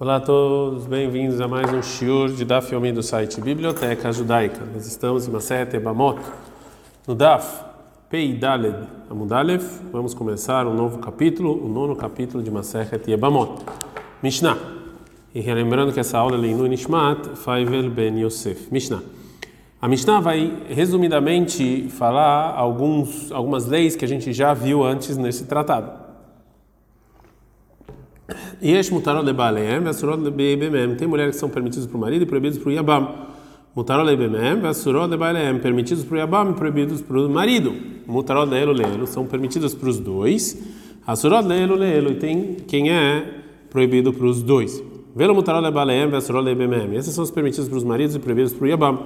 Olá a todos, bem-vindos a mais um shiur de Daf Yomi do site Biblioteca Judaica. Nós estamos em Maset Ebamot, no Daf Pei Daled Amudalef. Vamos começar um novo capítulo, o nono capítulo de Maset Ebamot. Mishnah. E lembrando que essa aula é no Nishmat Faivel Ben Yosef. Mishnah. A Mishnah vai resumidamente falar alguns, algumas leis que a gente já viu antes nesse tratado. Yesh mutarot lebaleem, vesurot lebemem. Tem mulheres que são permitidas para o marido e proibidas para o Yabam. Mutarot lebemem, vesurot lebaleem. Permitidos para o Yabam e proibidos para o marido. Mutarot leelo leelo. São permitidos para os dois. Asurot leelo leelo. E tem quem é proibido para os dois. Velo mutarot lebaleem, vesurot lebemem. Esses são os permitidos para os maridos e proibidos para o Yabam.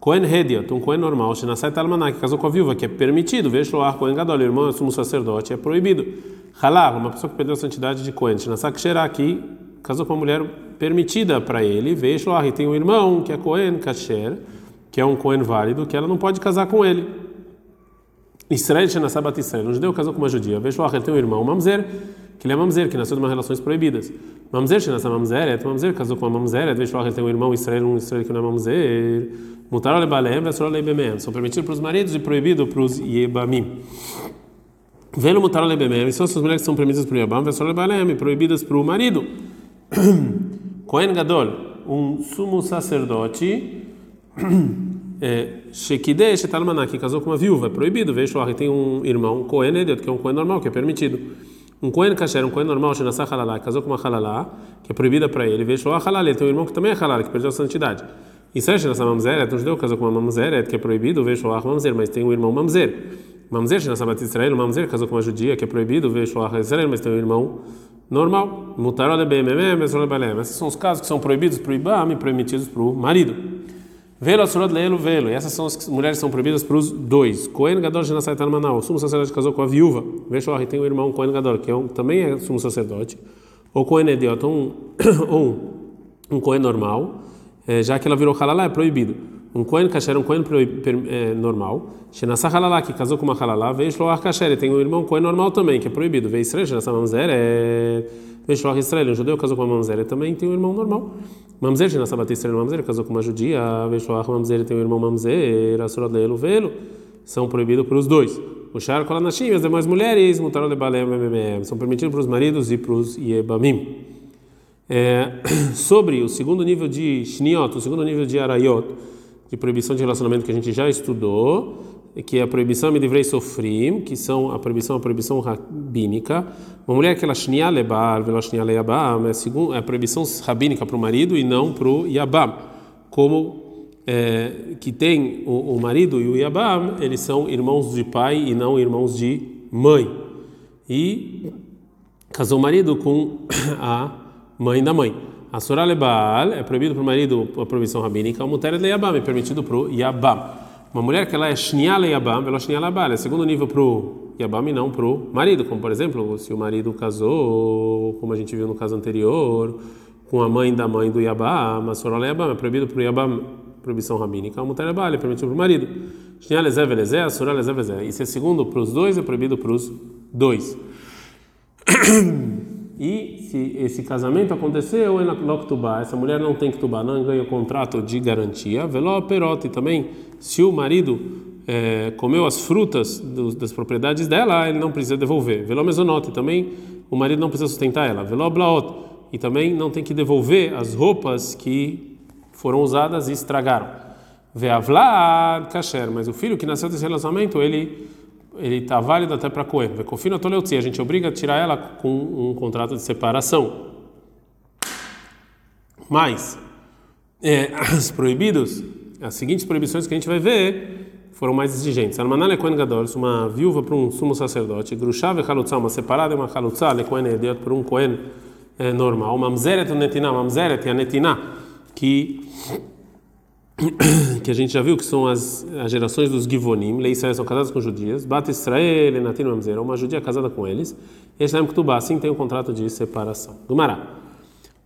Cohen Hediot, um Cohen normal, Shinasai Talmaná, que casou com a viúva, que é permitido, Veshloar Cohen Gadol, irmão, sumo sacerdote, é proibido. Halal, uma pessoa que perdeu a santidade de Cohen, Shinasak Sheraki, casou com uma mulher permitida para ele, Veshloar, e tem um irmão que é Cohen Kasher, que é um Cohen válido, que ela não pode casar com ele. Israel Shinasabat Israel, um judeu casou com uma judia, Veshloar, ele tem um irmão, Mamzer, que ele é Mamzer, que nasceu de uma relações proibidas. Mamzer Shinasa Mamzeret, Mamzer casou com uma Mamzeret, Veshloar, ele tem um irmão, Israel, um Israel que não é Mamzer. Mutar lebalem, vesor lebemem. São permitidos para os maridos e proibido para os yebamim. Velo mutar lebemem. São essas mulheres que são permitidas para o yebam, vesor lebalem, proibidas para o marido. Kohen Gadol, um sumo sacerdote. Shekide Shetalmaná, que casou com uma viúva, é proibido. Vejo que tem um irmão, Kohen Ediot, que é um Kohen normal, que é permitido. Um Kohen Kasher, um Kohen normal, Shenasah Halalá, casou com uma Halalá, que é proibida para ele. Vejo Halalá, tem um irmão que também é Halalá, que perdeu a santidade. Isso é nessa mamzeret, um judeu casou com uma mamzeret, que é proibido, vejo o mamzer, mas tem um irmão mamzer. Mamzer, nessa batista Israel, mamzer casou com uma judia, que é proibido, vejo o Israel, mas tem um irmão normal. Mutarol é bem, Esses são os casos que são proibidos para o Ibam e permitidos para o marido. Velo, Asurot, Leelo, Velo. E essas são as mulheres que são proibidas para os dois. Cohen Gadol, Genasai Talmanal. O sumo sacerdote casou com a viúva. O tem um irmão Cohen Gadol, que é um, também é sumo sacerdote. Ou Cohen Ediot, um, um, um Cohen normal é, já que ela virou halalá, é proibido. Um Kohen kasher, um Kohen é, normal, Shenasa halalá, que casou com uma halalá, veio Shloach kasher, tem um irmão Kohen normal também, que é proibido. Veio Israel, Shenasa mamzer, Shloach Israel, um judeu casou com uma mamzer, também tem um irmão normal. Mamzer, Shenasa bat Israel, mamzer, casou com uma judia, veio Shloach mamzer, tem um irmão mamzer, Asurat leelo, velo, são proibidos para os dois. O Shar Kolanashim, as demais mulheres, Mutarol de Balem, são permitidos para os maridos e para os Yebamim. É, sobre o segundo nível de shniot, o segundo nível de arayot, de proibição de relacionamento que a gente já estudou, que é a proibição de sofrim, que são a proibição a proibição rabínica. Uma mulher que ela shnia lebal, vela shnia leyabam, é a proibição rabínica para o marido e não para o yabam. Como é, que tem o, o, marido e o yabam, eles são irmãos de pai e não irmãos de mãe. E casou o marido com a mãe da mãe. A Surah Lebal é proibido para o marido a proibição rabínica, o Muter Leyabam é permitido para o Yabam. Uma mulher que ela é Shnia Leyabam, ela é Shnia Lebal, é segundo nível para o Yabam e não para o marido, como por exemplo, se o marido casou, como a gente viu no caso anterior, com a mãe da mãe do Yabam, a Surah Leyabam é proibido para o Yabam, proibição rabínica, o Muter Lebal é permitido para o marido. Shnia Lezé, a Lezev Lezé. Se é segundo para os dois, é proibido para os dois. E se esse casamento aconteceu essa mulher não tem que tubar, não ganha contrato de garantia. Veló perote também, se o marido é, comeu as frutas do, das propriedades dela, ele não precisa devolver. Veló mesonote também, o marido não precisa sustentar ela. Veló blaot, e também não tem que devolver as roupas que foram usadas e estragaram. Veavlad kasher, mas o filho que nasceu desse relacionamento, ele ele está válido até para Cohen. Confina Toleuzi, a gente obriga a tirar ela com um contrato de separação. Mas, é, os proibidos, as seguintes proibições que a gente vai ver foram mais exigentes. Armanal é Cohen Gadol, uma viúva para um sumo sacerdote. Grushav e Halutzah, uma separada uma Halutzah, le Cohen Ediot, por um Cohen é, normal. Mamzeret Netiná, Mamzeret e a Netiná, que que a gente já viu que são as, as gerações dos Givonim, Lei Israel são casadas com judias, Bat Israel e Natin Mamzer, uma judia casada com eles, e Eshlaim Ktubá, assim tem um contrato de separação. Do Mará.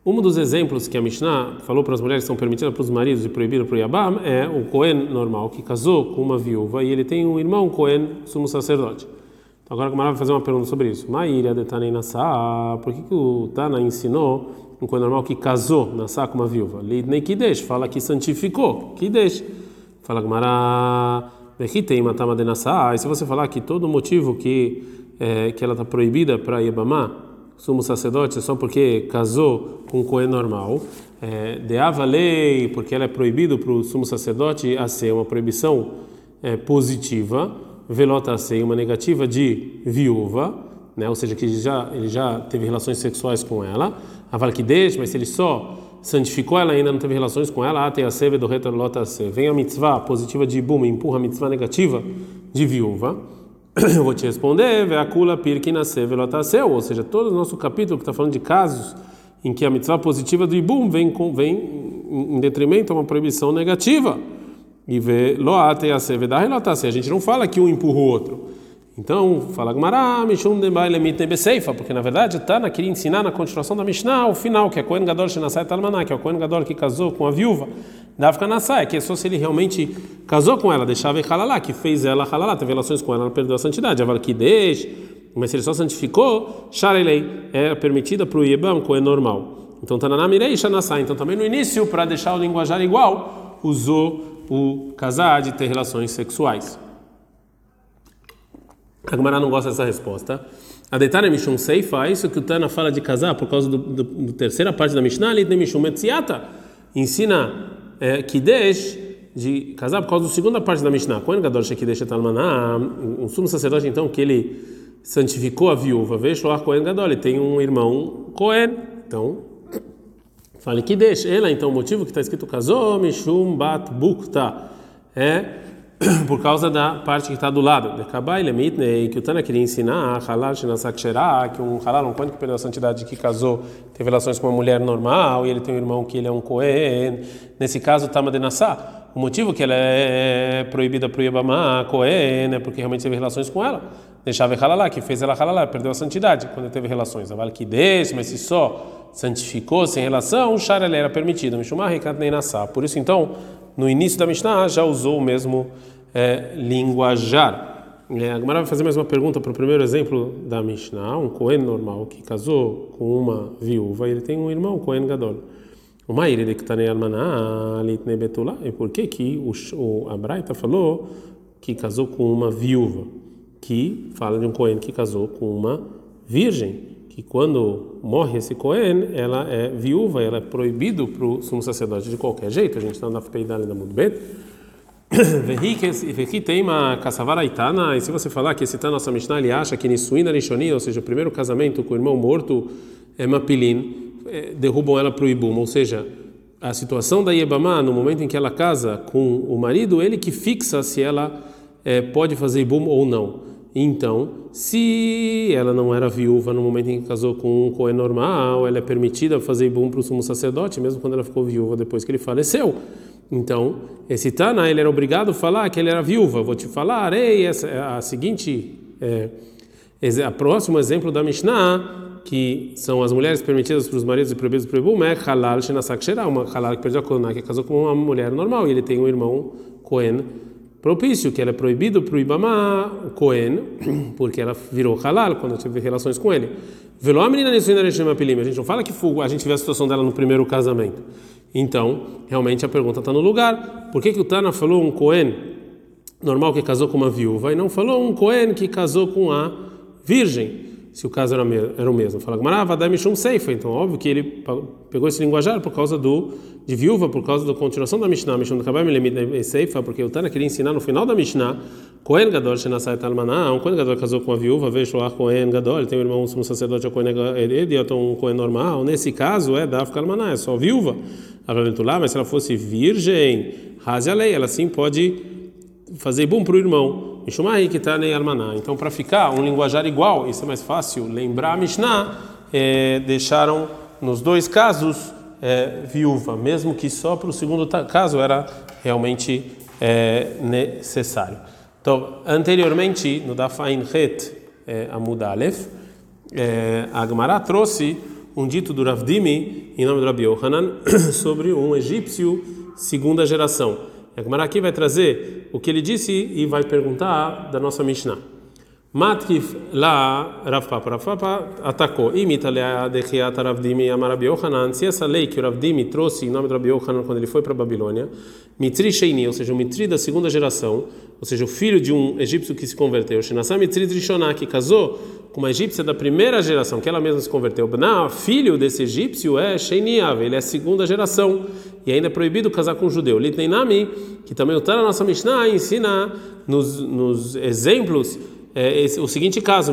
Um dos exemplos que a Mishnah falou para as mulheres que são permitidas para os maridos e proibidas para o Yabam é o Cohen normal, que casou com uma viúva e ele tem um irmão Cohen, sumo sacerdote. Agora a Gamara vai fazer uma pergunta sobre isso. Maíra de Tanei Nassá, por que, que o Tana ensinou coisa normal que casou Nassá com uma viúva? Lidnei Kidesh, fala que santificou, Kidesh. Fala Gamara, Vechitei Matama de Nassá, e se você falar que todo motivo que, é, que ela está proibida para Yebamá, sumo sacerdote, é só porque casou com um coelho normal, é, deava lei, porque ela é proibido para o sumo sacerdote a ser uma proibição é, positiva, velota ser uma negativa de viúva, né? ou seja, que já, ele já teve relações sexuais com ela, a deixa, mas se ele só santificou ela ainda não teve relações com ela, tem a seve do lota se vem a mitzvah positiva de bum, empurra a mitzvah negativa de viúva. Eu vou te responder, veakula pirkina seve lotaseu, ou seja, todo o nosso capítulo que está falando de casos em que a mitzvah positiva do ibum vem, com, vem em detrimento a uma proibição negativa. E vê loate a se. A gente não fala que um empurra o outro. Então, fala Gmará, Mishum Dembai Lemit Nebeseifa, porque na verdade Tana queria ensinar na continuação da Mishnah o final, que é Kohen Gadol Shenasai Talmaná, que é o Kohen Gadol que casou com a viúva da África Nassai, que é só se ele realmente casou com ela, deixava Halalá, que fez ela Halalá, teve relações com ela, ela perdeu a santidade. Que deixa, mas se ele só santificou, Sharelei é permitida para o Yebam, Kohen normal. Então, Tananá Mirei Shanasai. Então, também no início, para deixar o linguajar igual, usou o casar de ter relações sexuais. A Gemara não gosta dessa resposta. A é Mishum Seifa, isso que o Tana fala de casar por causa do terceira parte da Mishnah, ali de Mishum Metziata, ensina é, Kidesh de casar por causa da segunda parte da Mishnah. Quando Gadol Shekidesh Talmaná, um sumo sacerdote então que ele santificou a viúva, vejo lá Cohen Gadol, ele tem um irmão Cohen, então Fale que deixa. Ela, então, o motivo que está escrito casou, Mishum Bat Bukta, é por causa da parte que está do lado. Que o Tana queria ensinar, Halal que um Halal, um Kohen que perdeu a santidade, que casou, teve relações com uma mulher normal, e ele tem um irmão que ele é um Kohen. Nesse caso, Tama de Nassá. O motivo que ela é proibida para o Yabamá, Kohen, é porque realmente teve relações com ela. Deixava Halalá, que fez ela Halalá, perdeu a santidade quando teve relações. A vale que deixa, mas se só santificou sem relação, o Sharele era permitido. Por isso, então, no início da Mishnah já usou o mesmo é, linguajar. É, a Gemara vai fazer mais uma pergunta para o primeiro exemplo da Mishnah. Um Cohen normal que casou com uma viúva, ele tem um irmão, Cohen Gadol. De Ktanei Almaná, Litne Betulá. E por que que o, o Abraita falou que casou com uma viúva? Que fala de um Cohen que casou com uma virgem que quando morre esse Cohen, ela é viúva, ela é proibido para o sumo sacerdote de qualquer jeito. A gente está na Feidale da Mudbet. Vehi tem uma caçavara itana, e se você falar que esse tá nossa Mishnah, ele acha que Nisuína Rishoni, ou seja, o primeiro casamento com o irmão morto, é Mapilin, é, derrubam ela para o Ibum, ou seja, a situação da Yebamá, no momento em que ela casa com o marido, ele que fixa se ela é, pode fazer Ibum ou não. Então, se ela não era viúva no momento em que casou com um cohen normal, ela é permitida fazer ibum para o sumo sacerdote, mesmo quando ela ficou viúva depois que ele faleceu. Então, esse Tana, ele era obrigado a falar que ele era viúva. vou te falar, ei, essa, é a seguinte, é, a próximo exemplo da Mishnah, que são as mulheres permitidas para os maridos e proibidas para o ibum, é halal shenasak uma halal que perdeu a coroná, que casou com uma mulher normal, e ele tem um irmão cohen propício, que ela é proibido para o Ibama, Cohen, porque ela virou halal quando tive relações com ele. A gente não fala que a gente vê a situação dela no primeiro casamento. Então, realmente a pergunta está no lugar. Por que, que o Tana falou um Cohen normal que casou com uma viúva e não falou um Cohen que casou com a virgem? Se o caso era, era o mesmo. Fala, Gmarava, Mishum Seifa. Então, óbvio que ele pegou esse linguajar por causa do de viúva por causa da continuação da Mishnah, do Kabbalah Milemit Seifa, porque o Tana queria ensinar no final da Mishnah, Kohen Gadol Shenasai Talmaná, um Kohen Gadol casou com a viúva, veio Shoah Kohen Gadol, ele tem um irmão, um sacerdote, é Kohen Ediaton, um Kohen normal, nesse caso é Daf Kalmaná, é só viúva, lá, mas se ela fosse virgem, rase a lei, ela sim pode fazer bom para o irmão. Mishumai que está nem Almaná. Então, para ficar um linguajar igual, isso é mais fácil lembrar a Mishnah, é, deixaram nos dois casos é, viúva, mesmo que só para o segundo caso era realmente é, necessário. Então, anteriormente, no Dafain Het é, Amud Aleph, é, a Gemara trouxe um dito do Ravdimi, em nome do Rabi Yohanan, sobre um egípcio segunda geração. A Gemara aqui vai trazer o que ele disse e vai perguntar da nossa Mishnah. Matkif lá, Rav Papa atacou. Imita a dechiat Rav Dimi Amarabi Yohanan. Se essa lei que o Rav Dimi trouxe em nome do Rabi Yohanan quando ele foi para a Babilônia, Mitri Sheini, ou seja, o Mitri da segunda geração, ou seja, o filho de um egípcio que se converteu, Shinasam Mitri Trishoná, que casou com uma egípcia da primeira geração, que ela mesma se converteu. Não, filho desse egípcio é Sheiniav, ele é segunda geração. E ainda é proibido casar com um judeu. Litneinami, que também o Tana nossa Mishnah ensina nos, nos exemplos é, esse, o seguinte caso,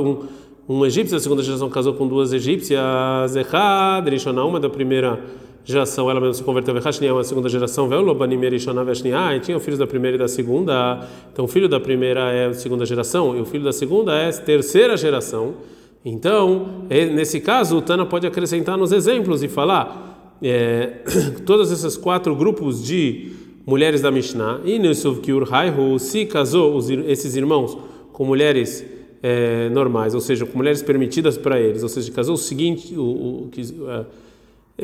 um, um egípcio da segunda geração casou com duas egípcias, Echad, Rishonah, uma da primeira geração, ela mesma se converteu, Vechashnia, uma segunda geração, Veolobanim, Rishonah, Veshnia, e tinha filhos da primeira e da segunda, então o filho da primeira é segunda geração, e o filho da segunda é terceira geração, então, é, nesse caso, o Tana pode acrescentar nos exemplos e falar, é, todos esses quatro grupos de mulheres da Mishnah, e Nusuf Kiur Haihu se casou os, esses irmãos com mulheres é, normais, ou seja, com mulheres permitidas para eles, ou seja, casou o seguinte, o, o,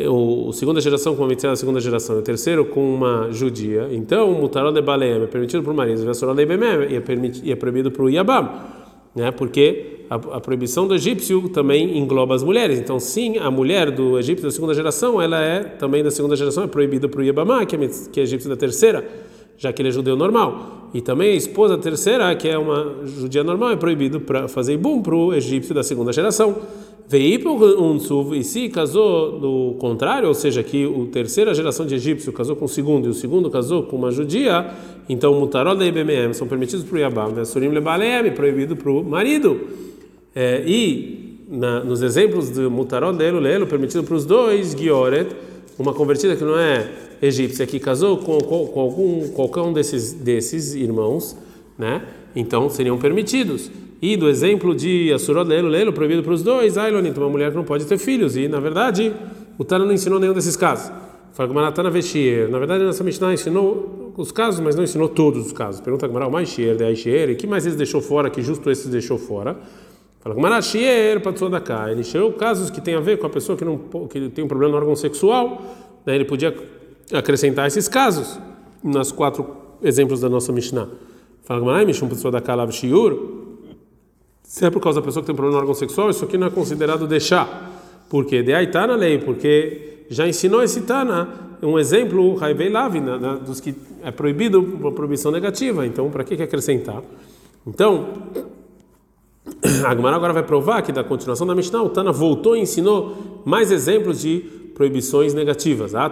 o, o segunda geração com uma mitzvah da segunda geração, e o terceiro com uma judia, então o mutarol de baleem é permitido para o marido, e é, é proibido para o Yabam, né? porque a, a, proibição do egípcio também engloba as mulheres. Então, sim, a mulher do egípcio da segunda geração, ela é também da segunda geração, é proibida para o Yabamá, que é, que é egípcio da terceira, já que ele é judeu normal. E também a esposa terceira, que é uma judia normal, é proibido para fazer bum para o egípcio da segunda geração. E se casou do contrário, ou seja, que a terceira geração de egípcio casou com o segundo e o segundo casou com uma judia, então mutarol da IBMM são permitidos para o Yabam, Vesurim lebalem, proibido para o marido. É, e na, nos exemplos de Mutarot Lelo Lelo, permitido para os dois, Gioret, uma convertida que não é egípcia, que casou com, com, com, algum, qualquer um desses, desses irmãos, né? então seriam permitidos. E do exemplo de Asurot Lelo Lelo, proibido para os dois, Ailonit, uma mulher que não pode ter filhos, e na verdade o Tana não ensinou nenhum desses casos. Fala Veshir. Na verdade, nossa Mishnah ensinou os casos, mas não ensinou todos os casos. Pergunta Gamara, o mais Shier, de Aishier, e que mais eles deixou fora, que justo esses deixou fora? Fala que Marashier cá. Ele tirou casos que tem a ver com a pessoa que, não, que tem um problema no órgão sexual. Ele podia acrescentar esses casos nos quatro exemplos da nossa Mishnah. Fala que Marai Mishum Patsodaka Lav Shiur. Se é por causa da pessoa que tem problema no órgão sexual, isso aqui não é considerado deixar. Por quê? De aí está na lei, porque já ensinou esse Tana um exemplo, Raivei Lavina, dos que é proibido por proibição negativa. Então, para que, que acrescentar? Então, a agora vai provar que da continuação da Mishnah, o Tana voltou e ensinou mais exemplos de proibições negativas. Ah,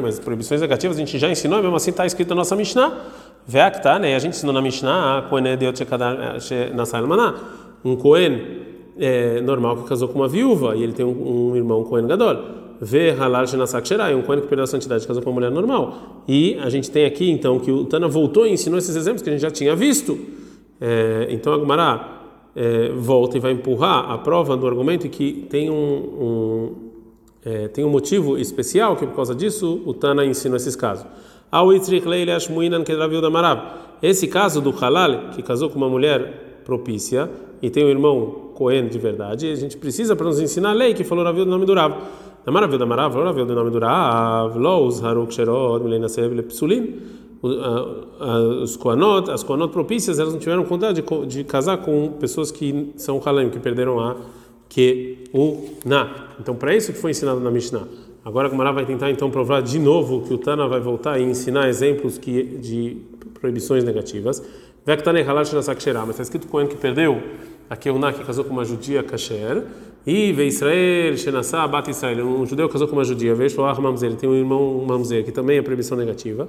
mas proibições negativas a gente já ensinou, mesmo assim está escrito na nossa Mishnah. Veaktane, a gente ensinou na Mishnah, um Cohen é, normal que casou com uma viúva e ele tem um, um irmão Cohen Gadol. Vê halal shenasak sherai, um Cohen que perdeu a santidade casou com uma mulher normal. E a gente tem aqui então que o Tana voltou e ensinou esses exemplos que a gente já tinha visto. É, então a Gumara é, volta e vai empurrar a prova do argumento que tem um, um é, tem um motivo especial que por causa disso o Tana ensina esses casos. Esse caso do halal que casou com uma mulher propícia e tem um irmão Cohen de verdade, a gente precisa para nos ensinar a lei que falou Rav do nome do Rav. Na maravilha da Marav, Rav do nome do Rav, Los Haruk Sherod, Milena Seb Psulim os Koanot, as Koanot propícias, elas não tiveram vontade de, casar com pessoas que são Halem, que perderam a que o na. Então, para isso que foi ensinado na Mishnah. Agora, a Gemara vai tentar então provar de novo que o Tana vai voltar e ensinar exemplos que, de proibições negativas. Vektane halal mas está escrito Kohen que perdeu a Keuná, que casou com uma judia kasher. E ve Israel, Shenassah, Bat Israel, um judeu casou com uma judia, veio Shoah Mamzer, tem um irmão Mamzer, que também é proibição negativa.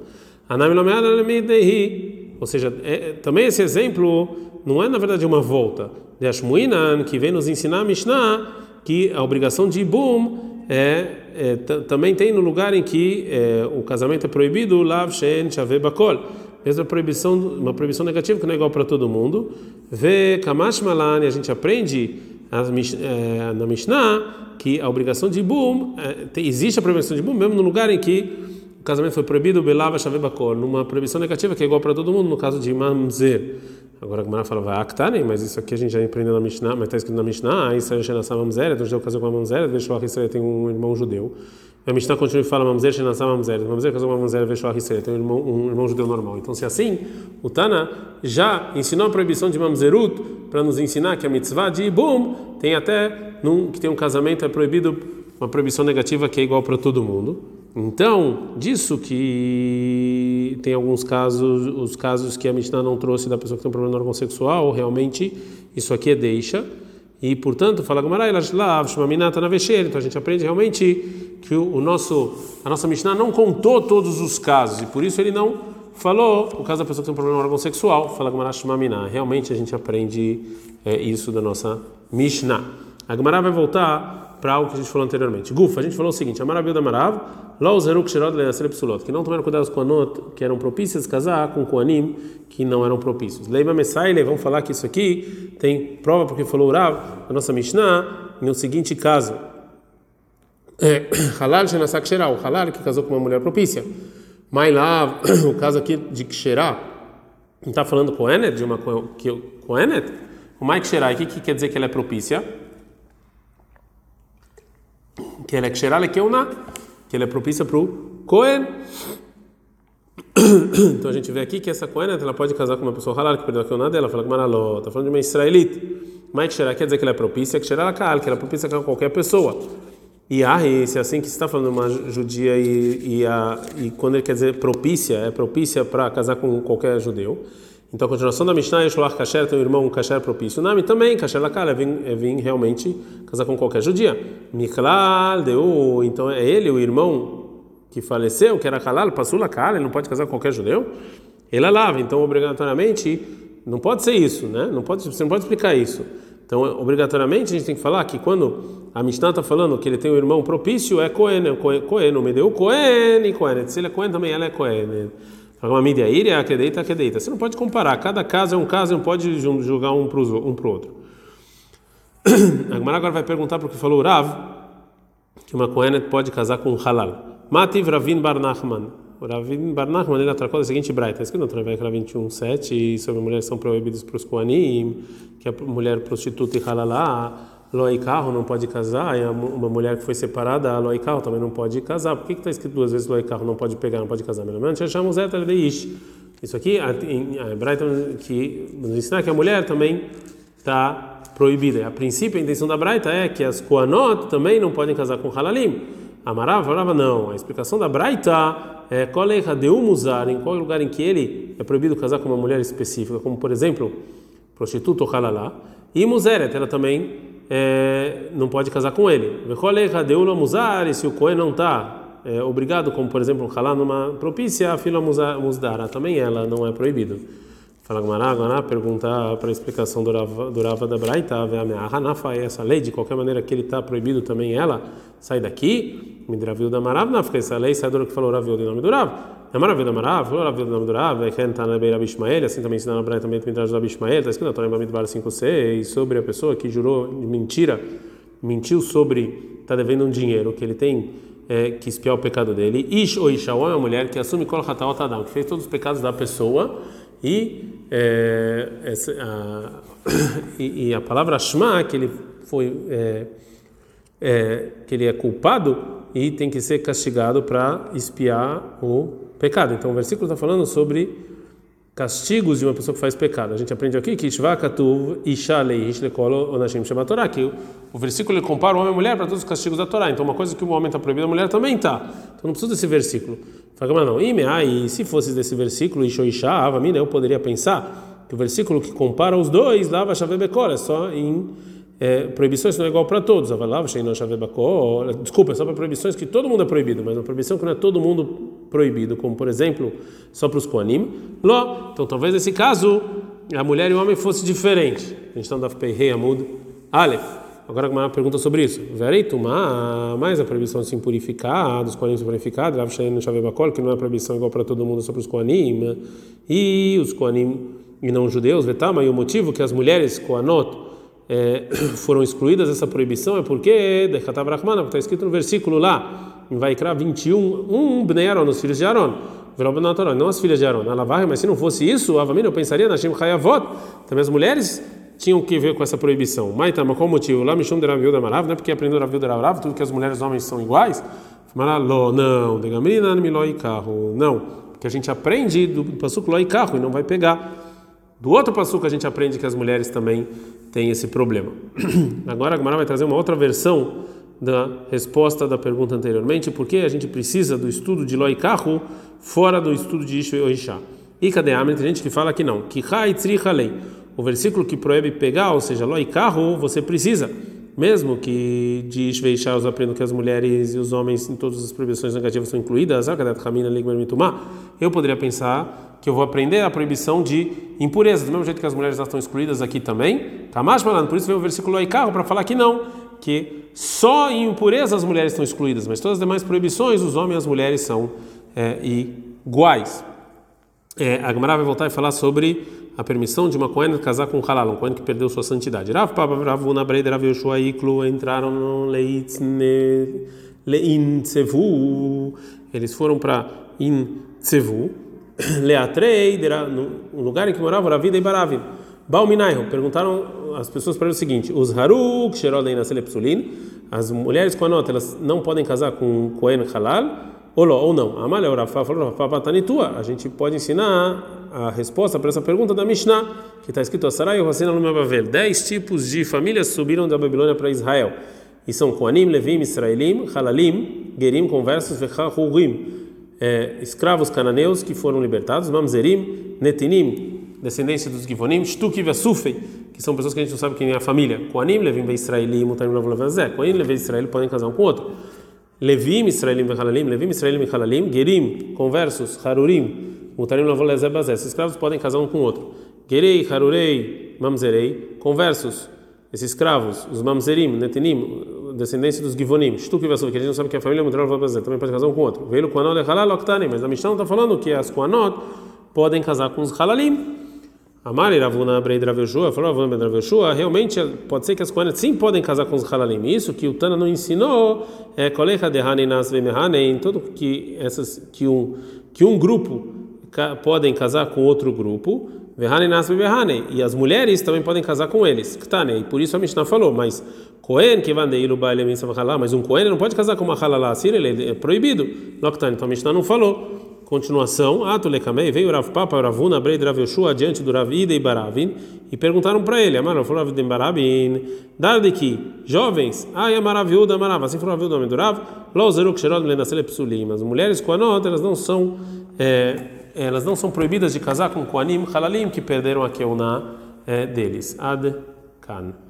Ou seja, é, também esse exemplo não é na verdade uma volta. De Ashmuinan, que vem nos ensinar a Mishnah, que a obrigação de Ibum é, é também tem no lugar em que é, o casamento é proibido, Lav Shen Shave Bakol. Mesma proibição, uma proibição negativa que não é igual para todo mundo. Vê Kamash Malan, a gente aprende é, na Mishnah que a obrigação de Ibum, é, existe a proibição de Ibum mesmo no lugar em que o casamento foi proibido, Belava Shavebakor, numa proibição negativa que é igual para todo mundo, no caso de Mamzer. Agora a Gemara fala, vai Aktane, mas isso aqui a gente já aprendeu na Mishnah, mas está escrito na Mishnah, Israel Shenassam Mamzeret, então judeu casou com a Mamzeret, Veshoach Israel tem um irmão judeu. A Mishnah continua e fala, Mamzer Shenassam Mamzeret, Mamzer casou com a Mamzeret, Veshoach Israel tem um irmão, um irmão judeu normal. Então se é assim, o Tana já ensinou a proibição de Mamzerut para nos ensinar que a mitzvah de Ibum tem até, num, que tem um casamento, é proibido, uma proibição negativa que é igual para todo mundo. Então, disso que tem alguns casos, os casos que a Mishnah não trouxe da pessoa que tem um problema no órgão sexual, realmente isso aqui é deixa. E, portanto, fala Gamarai, na Então a gente aprende realmente que o, nosso, a nossa Mishnah não contou todos os casos, e por isso ele não falou o caso da pessoa que tem um problema no órgão sexual. Fala Gamarai, Realmente a gente aprende é, isso da nossa Mishnah. A Gemara vai voltar para algo que a gente falou anteriormente. Gufa, a gente falou o seguinte: Amarav da Marav, Leasre Psulot, que não tomaram cuidado com Anot, que eram propícios de casar, com Koanim, que não eram propícios. Leiba Messaile, vamos falar que isso aqui tem prova porque falou Urav, a nossa Mishnah, no seguinte caso. É, halal Shenasak Sheral, o Halal que casou com uma mulher propícia. Mailav, o caso aqui de Ksherá, não está falando com Enet, de uma com Enet? O Mike Sherai, o que, que quer dizer que ela é propícia? Que ela é ksherá lekeuna, que ela é propícia para o Cohen. Então a gente vê aqui que essa Cohen ela pode casar com uma pessoa halal que perdeu a keuna dela, fala que maraló, está falando de uma israelita. Mas ksherá quer dizer que ela é propícia, ksherá lakal, que ela é propícia com qualquer pessoa. E ah, se é assim que está falando uma judia e, e, a, e quando ele quer dizer propícia, é propícia para casar com qualquer judeu. Então, a continuação da Mishnah, Yeshloach Kasher tem um irmão, Kasher propício. Nome também, Kasher Lakal, é é vir realmente casar com qualquer judia. Miklal, Deu, então é ele, o irmão que faleceu, que era Kalal, passou Lakal, ele não pode casar com qualquer judeu. Ele é lava, então obrigatoriamente não pode ser isso, né? Não pode, você não pode explicar isso. Então, obrigatoriamente a gente tem que falar que quando a Mishnah está falando que ele tem um irmão propício, é Cohen, Cohen, o Medeu Cohen e Cohen. Se ele é Cohen também, ela é Cohen. Íria, acredita, acredita. Você não pode comparar. Cada caso é um caso, não pode julgar um para um o outro. A Gemara agora vai perguntar porque falou Rav que uma Kohenet pode casar com um halal. Mativ Ravin Bar Nachman. O Ravin Bar Nachman ele atracou a seguinte braita. Está escrito no Travekra 21.7 e sobre mulheres são proibidos para os Kohanim, que a mulher prostituta e halalá Loi carro não pode casar, e uma mulher que foi separada, a Loi carro também não pode casar. Por que está escrito duas vezes Loi carro não pode pegar, não pode casar? Ish. Isso aqui, a Hebraia que nos ensina que a mulher também está proibida. A princípio, a intenção da Braita é que as Koanot também não podem casar com Halalim. A Marava falava não. A explicação da Braita é Kolecha de Umuzar, em qual lugar em que ele é proibido casar com uma mulher específica, como por exemplo, prostituta ou halalá. E Muzeret, ela também é, não pode casar com ele. E se o Cohen não está é, obrigado, como por exemplo, um numa propícia, a fila musdara, também ela não é proibido. Fala agora perguntar para a explicação do Rava, Rava da Braita, é essa lei, de qualquer maneira que ele está proibido também ela, sai daqui, Midravil da Marav, essa lei sai do que falou Ravil, em nome do Rav. É maravilha, maravilha, falou Rav nome do Rav, é na beira Bishmael, assim também ensina na Braita também tem do Bishmael, está escrito na Torá Bamidbar 5c, sobre a pessoa que jurou mentira, mentiu sobre, está devendo um dinheiro que ele tem é, que espiar o pecado dele. Ish ou Isha, é uma mulher que assume Kol Hatal Tadam, que fez todos os pecados da pessoa e, é, essa, a, e, e, a palavra Shma, que ele foi. É, é, que ele é culpado e tem que ser castigado para espiar o pecado. Então o versículo está falando sobre castigos de uma pessoa que faz pecado. A gente aprende aqui que que o versículo compara o homem e a mulher para todos os castigos da Torá. Então uma coisa que o homem está proibido, a mulher também está. Então não precisa desse versículo. Fala, mas não, e se fosse desse versículo, Isho Isha, Avamina, eu poderia pensar que o versículo que compara os dois, Lava Shavebekor, é só em é, proibições não é igual para todos. Desculpa, é só para proibições que todo mundo é proibido, mas uma proibição que não é todo mundo proibido, como por exemplo, só para os Koanim. Ló. Então talvez nesse caso a mulher e o homem fosse diferente. A gente está no Rei Amud Aleph. Agora uma pergunta sobre isso. Verei tomar mais a proibição de se purificar, dos Koanim se purificar, que não é proibição igual para todo mundo, só para os Koanim. E os Koanim e não judeus, vetama, e o motivo que as mulheres Koanot é, foram excluídas essa proibição é porque está escrito no versículo lá, em Vaikra 21, um Bnei Aaron, os filhos de Aaron, não as filhas de Aaron. Mas se não fosse isso, Avamina, eu pensaria na Shem Hayavot. Também as mulheres tinham que ver com essa proibição. Mas tá, qual motivo? Lá Mishum de Raviuda Marav, não é porque aprendeu Raviuda Marav, tudo que as mulheres e homens são iguais? Maraló, não, de Gamrina, Miló carro, não. Porque a gente aprende do Passuco Ló e carro e não vai pegar. Do outro Passuco a gente aprende que as mulheres também têm esse problema. Agora a Gamara vai trazer uma outra versão da resposta da pergunta anteriormente, por que a gente precisa do estudo de e carro fora do estudo de Ishu e Oishá. E cadê a Tem gente que fala que não. Que lei. O versículo que proíbe pegar, ou seja, e carro, você precisa. Mesmo que de Ishu e Oishá os aprendam que as mulheres e os homens em todas as proibições negativas são incluídas, eu poderia pensar que eu vou aprender a proibição de impurezas, do mesmo jeito que as mulheres estão excluídas aqui também. Tá mais falando, por isso veio o versículo e carro para falar que não, que só em impureza as mulheres estão excluídas, mas todas as demais proibições, os homens e as mulheres são é, iguais. É, a Gemara vai voltar e falar sobre a permissão de uma coena casar com um halal, um coena que perdeu sua santidade. Rav Papa, Rav Una Breida, Rav Yoshua Iklu entraram no Leintzevu, eles foram para Intzevu, Leatrei, no lugar em que morava Ravida e Baravin. Balminaiho, perguntaram as pessoas para o seguinte: os Haruk, Sherodei na Selepsulin, as mulheres com a nota, elas não podem casar com Kohen Halal ou não. Amalha, Rafa falou, Rafa Tanitua. A gente pode ensinar a resposta para essa pergunta da Mishnah, que está escrito: Sarai Rosina Lumebavel. Dez tipos de famílias subiram da Babilônia para Israel. E são Koanim, Levim, Israelim, Halalim, Gerim, conversos, Vechahurim. É, escravos cananeus que foram libertados, Mamzerim, Netinim, descendência dos Givonim, Shtuk e que são pessoas que a gente não sabe quem é a família. Koanim, Levim, Israelim, Mutarim, Lavlavazé. Koanim, Levim, Israel podem casar um com o outro. Levim, Israelim Halalim, Levim, Israelim Halalim, Gerim, conversos, Harurim, Mutarim Lavolezebazé. Esses escravos podem casar um com o outro. Gerei, Harurei, Mamzerei, conversos, esses escravos, os Mamzerim, Netinim, descendência dos Givonim, Shtuk e que a gente não sabe que é a família Mutarim Lavolezebazé, também pode casar um com o outro. Veio Kuanot e Halal Oktani, mas a Mishnah está falando que as Kuanot podem casar com os Halalim. Amari Ravuna Breid Raveshua, falou Ravuna Breid Raveshua, realmente pode ser que as Kohanet sim podem casar com os Halalim. Isso que o Tana não ensinou é Kolecha de Hanenas Vemehanen, tudo que essas que um que um grupo podem casar com outro grupo, Vehanenas Vemehanen, e as mulheres também podem casar com eles. Ktane, e por isso a Mishnah falou, mas Cohen que ir baile mas um Cohen não pode casar com uma Halala, assim ele é proibido. Noctane, então a Mishnah não falou. Continuação, Ato Lekamei, veio Rav Papa, Ravuna, Breid, Rav Yoshua, diante do Rav Ida e Baravin, e perguntaram para ele, Amar, falou Rav Ida e Baravin, dar de que, jovens, ai, Amaraviuda, Amarav, assim falou Rav Ida, nome do Rav, Lozeruk, Sherod, Lenasele, Psulim, as mulheres com a nota, elas não são, é, elas não são proibidas de casar com Koanim, Halalim, que perderam a Keuná é, deles. Ad Kan.